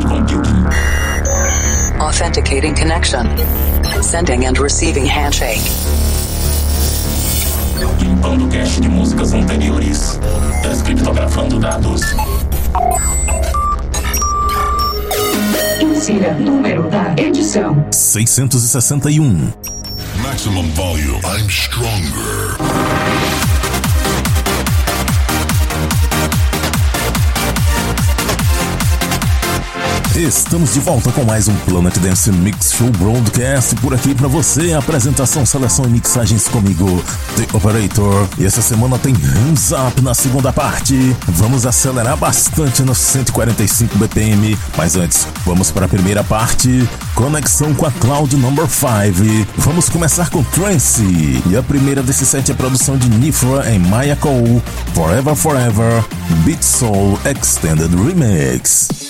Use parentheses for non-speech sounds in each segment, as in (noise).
cloud computing. Authenticating connection. Sending and receiving handshake. Limpando cache de músicas anteriores. Descriptografando dados. Insira número da edição. 661. Maximum volume. I'm stronger. Estamos de volta com mais um Planet Dance Mix Show Broadcast por aqui para você. Apresentação, seleção e mixagens comigo, The Operator. E essa semana tem Hands Up na segunda parte. Vamos acelerar bastante nos 145 BPM, mas antes, vamos para a primeira parte. Conexão com a Cloud Number 5. Vamos começar com Trance. E a primeira desse set é produção de Nifra em Maya Cole, Forever Forever, Beat Soul Extended Remix.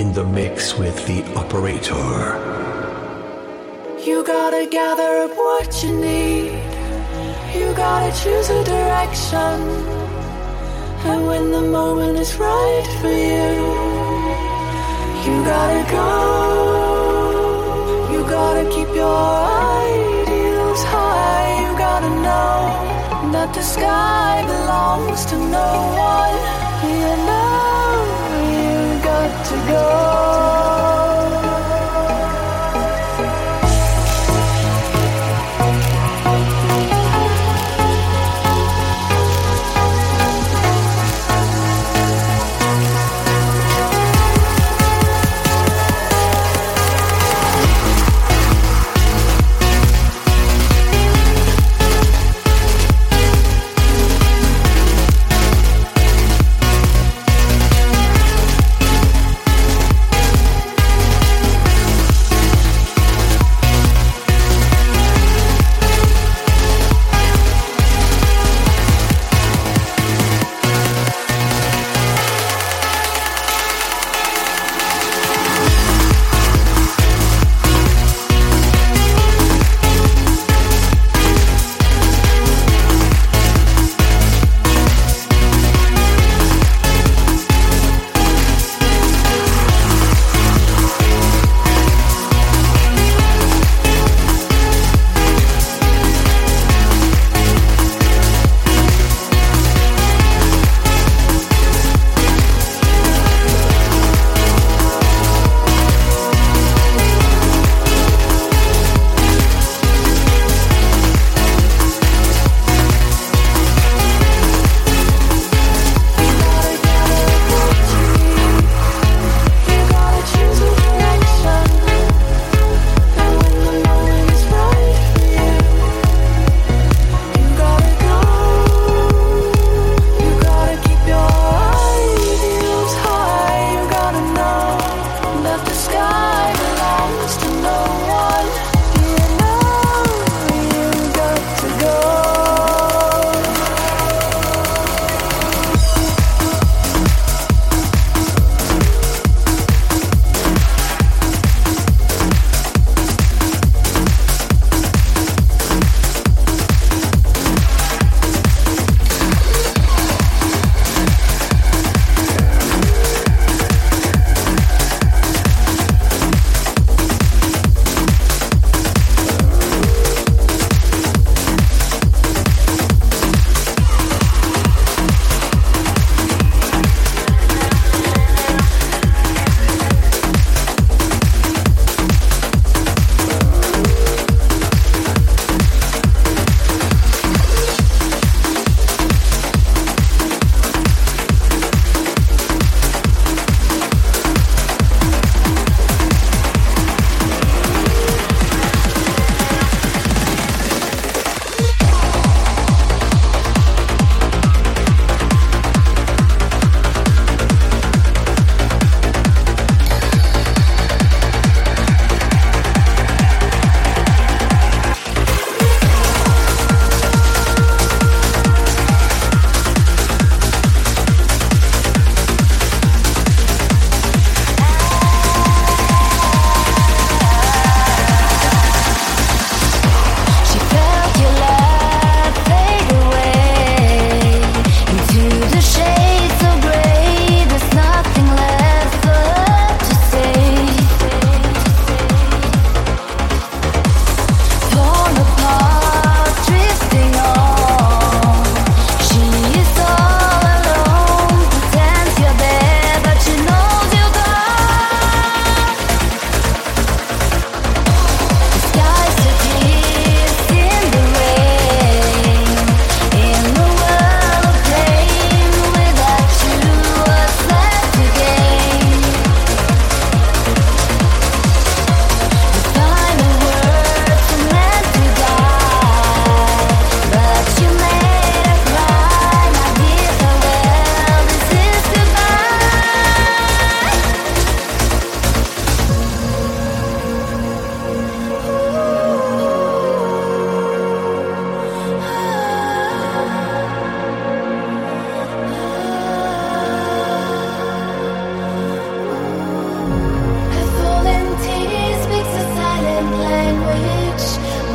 In the mix with the operator. You gotta gather up what you need. You gotta choose a direction. And when the moment is right for you, you gotta go. You gotta keep your ideals high. You gotta know that the sky belongs to no one. Go.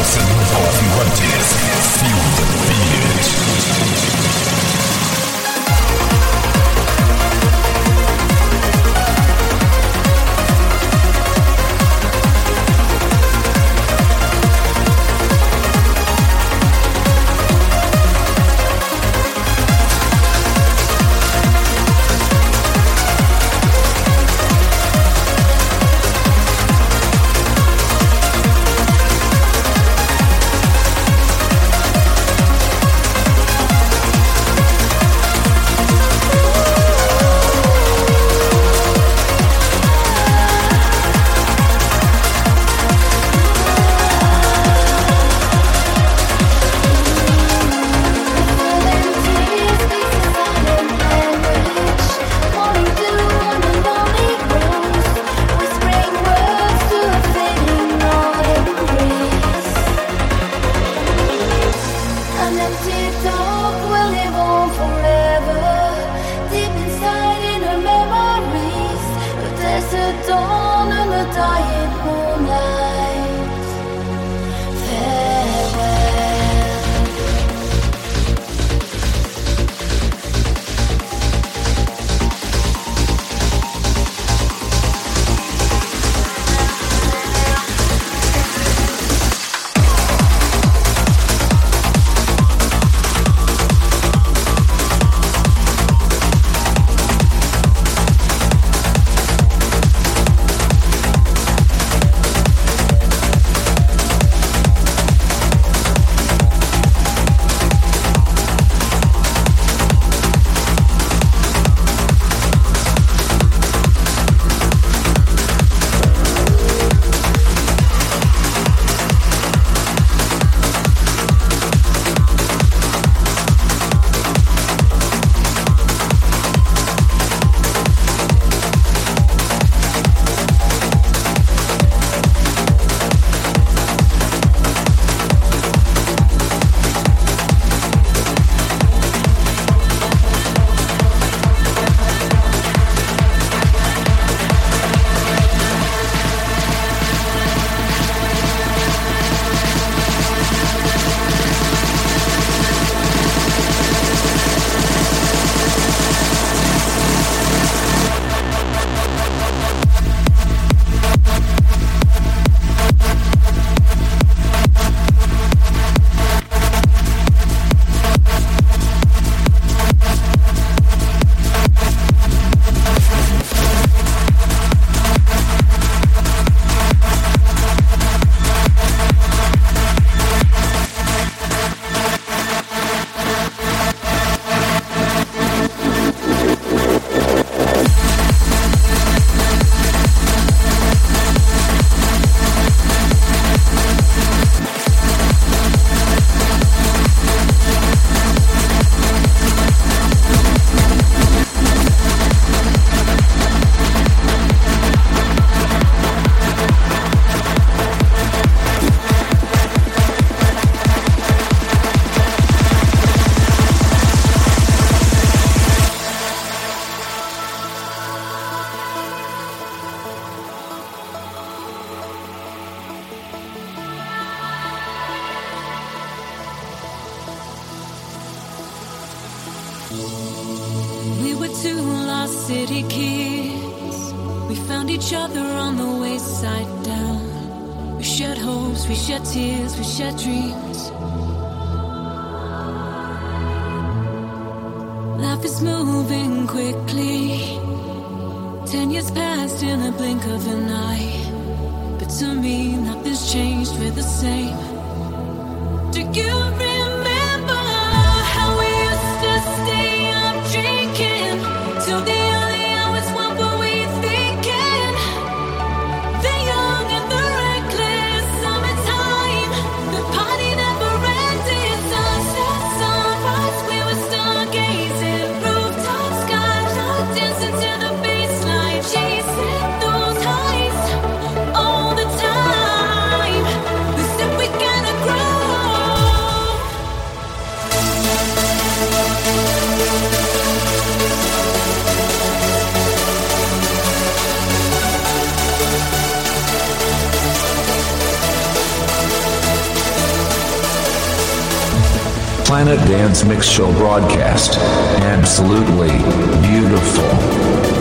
Você não ouviu. Feel the beat. dying Planet Dance Mix Show broadcast. Absolutely beautiful.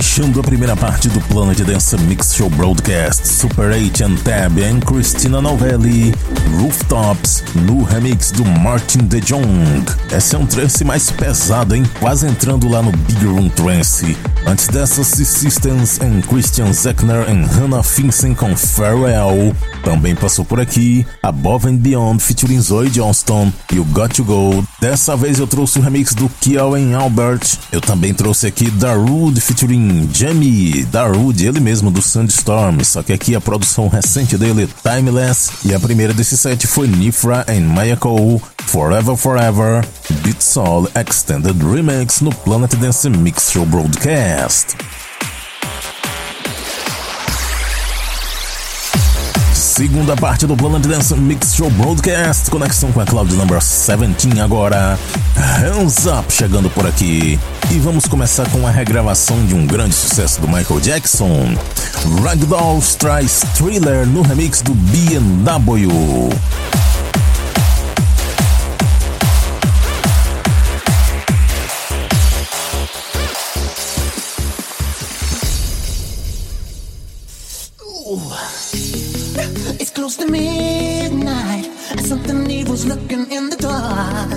Fechando a primeira parte do Planet Dance Mix Show Broadcast, Super 8 and Tab and Christina Novelli, Rooftops, no remix do Martin De Jong. Esse é um trance mais pesado, hein? Quase entrando lá no Big Room Trance. Antes dessa, Systems and Christian Zechner and Hannah Finsen com Farewell. Também passou por aqui Above and Beyond featuring Zoe Johnston e o Got To Go. Dessa vez eu trouxe o remix do Kiel and Albert. Eu também trouxe aqui Darude featuring Jamie Darude, ele mesmo do Sandstorm. Só que aqui a produção recente dele, Timeless. E a primeira desse set foi Nifra and Mayako, Forever Forever, Beat Soul Extended Remix no Planet Dance Mix Show Broadcast. Segunda parte do Planet Dance Mix Show Broadcast, conexão com a Cloud Number 17 agora. Hands Up chegando por aqui. E vamos começar com a regravação de um grande sucesso do Michael Jackson. Ragdoll traz Thriller no remix do BMW. Close to midnight, and something evil's looking in the dark.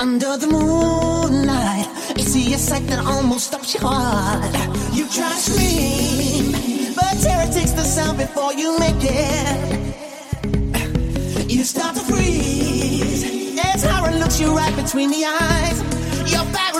Under the moonlight, you see a sight that almost stops your heart. You try to scream, but terror takes the sound before you make it. You start to freeze as horror looks you right between the eyes. You're paralyzed,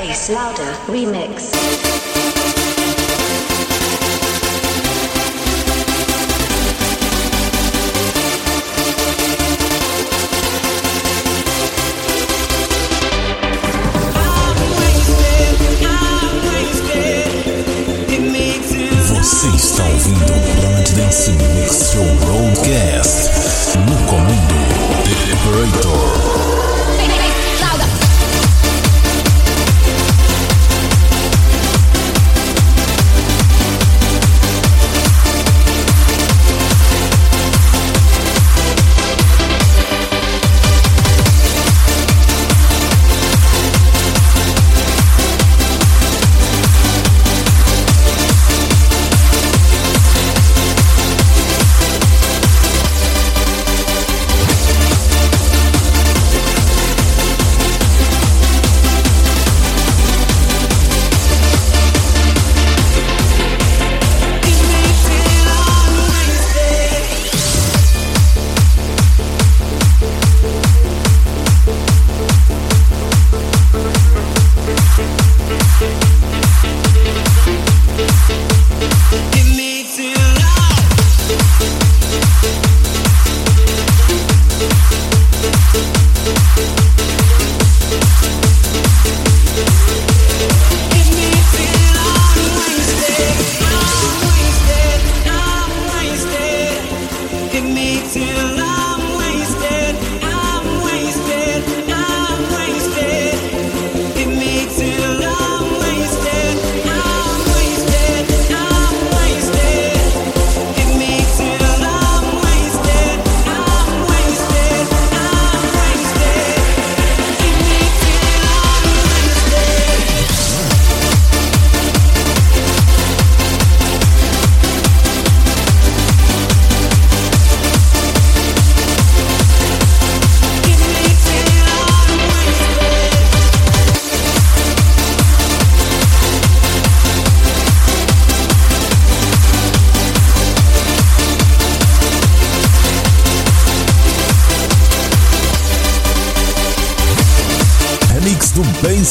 Bass louder remix.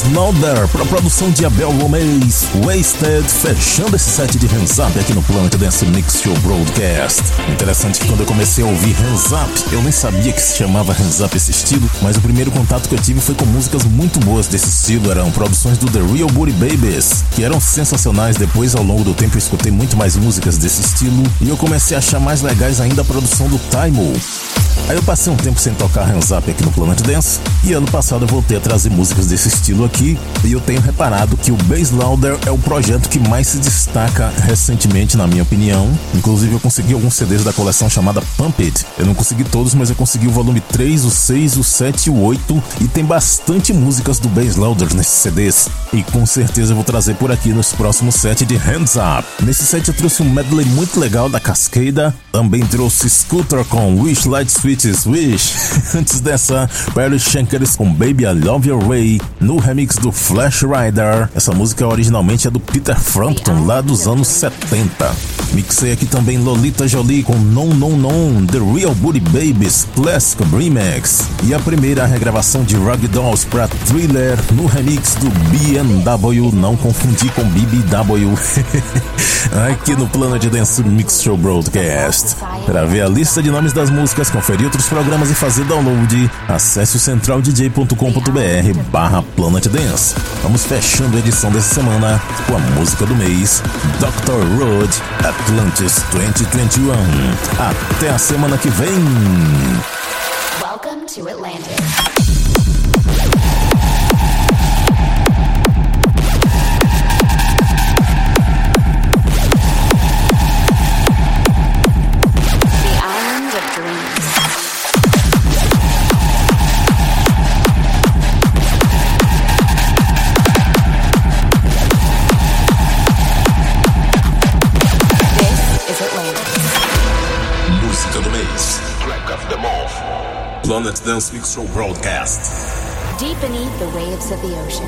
Snowder para produção de Abel Gomez, Wasted, fechando esse set de Hands Up aqui no Planet Dance Mix Show Broadcast. Interessante que quando eu comecei a ouvir Hands Up, eu nem sabia que se chamava Hands Up esse estilo, mas o primeiro contato que eu tive foi com músicas muito boas desse estilo, eram produções do The Real Booty Babies, que eram sensacionais. Depois, ao longo do tempo, eu escutei muito mais músicas desse estilo e eu comecei a achar mais legais ainda a produção do Taimo. Aí eu passei um tempo sem tocar Hands Up aqui no Planet Dance e ano passado eu voltei a trazer músicas desse estilo aqui e eu tenho reparado que o Bass Louder é o projeto que mais se destaca recentemente, na minha opinião. Inclusive eu consegui alguns CDs da coleção chamada Pump It. Eu não consegui todos, mas eu consegui o volume 3, o 6, o 7 e o 8 e tem bastante músicas do Bass Louder nesses CDs. E com certeza eu vou trazer por aqui nos próximos sets de Hands Up. Nesse set eu trouxe um medley muito legal da Cascada, também trouxe Scooter com Wish Light Switch Sweetest Wish. (laughs) Antes dessa, Perry Shankers com Baby I Love Your Way, no remix do Flash Rider. Essa música originalmente é do Peter Frampton, lá dos anos 70. Mixei aqui também Lolita Jolie com Non Non Non, The Real Booty Babies Classic Remix. E a primeira regravação de Rug Dolls para Thriller no remix do BMW, não confundir com BBW. (laughs) aqui no Planet Dance Mix Show Broadcast. Para ver a lista de nomes das músicas, conferir outros programas e fazer download, acesse o centraldj.com.br barra Planet Dance. Vamos fechando a edição dessa semana com a música do mês, Dr. Road, Atlantis 2021. Até a semana que vem! Welcome to Atlantis. Planet Dance Mix Show broadcast. Deep beneath the waves of the ocean,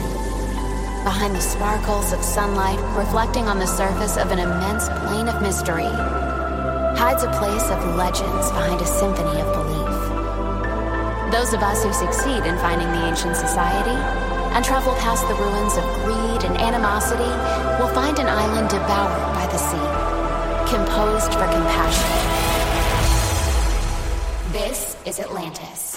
behind the sparkles of sunlight reflecting on the surface of an immense plain of mystery, hides a place of legends behind a symphony of belief. Those of us who succeed in finding the ancient society and travel past the ruins of greed and animosity will find an island devoured by the sea, composed for compassion. This is Atlantis. to Atlantis.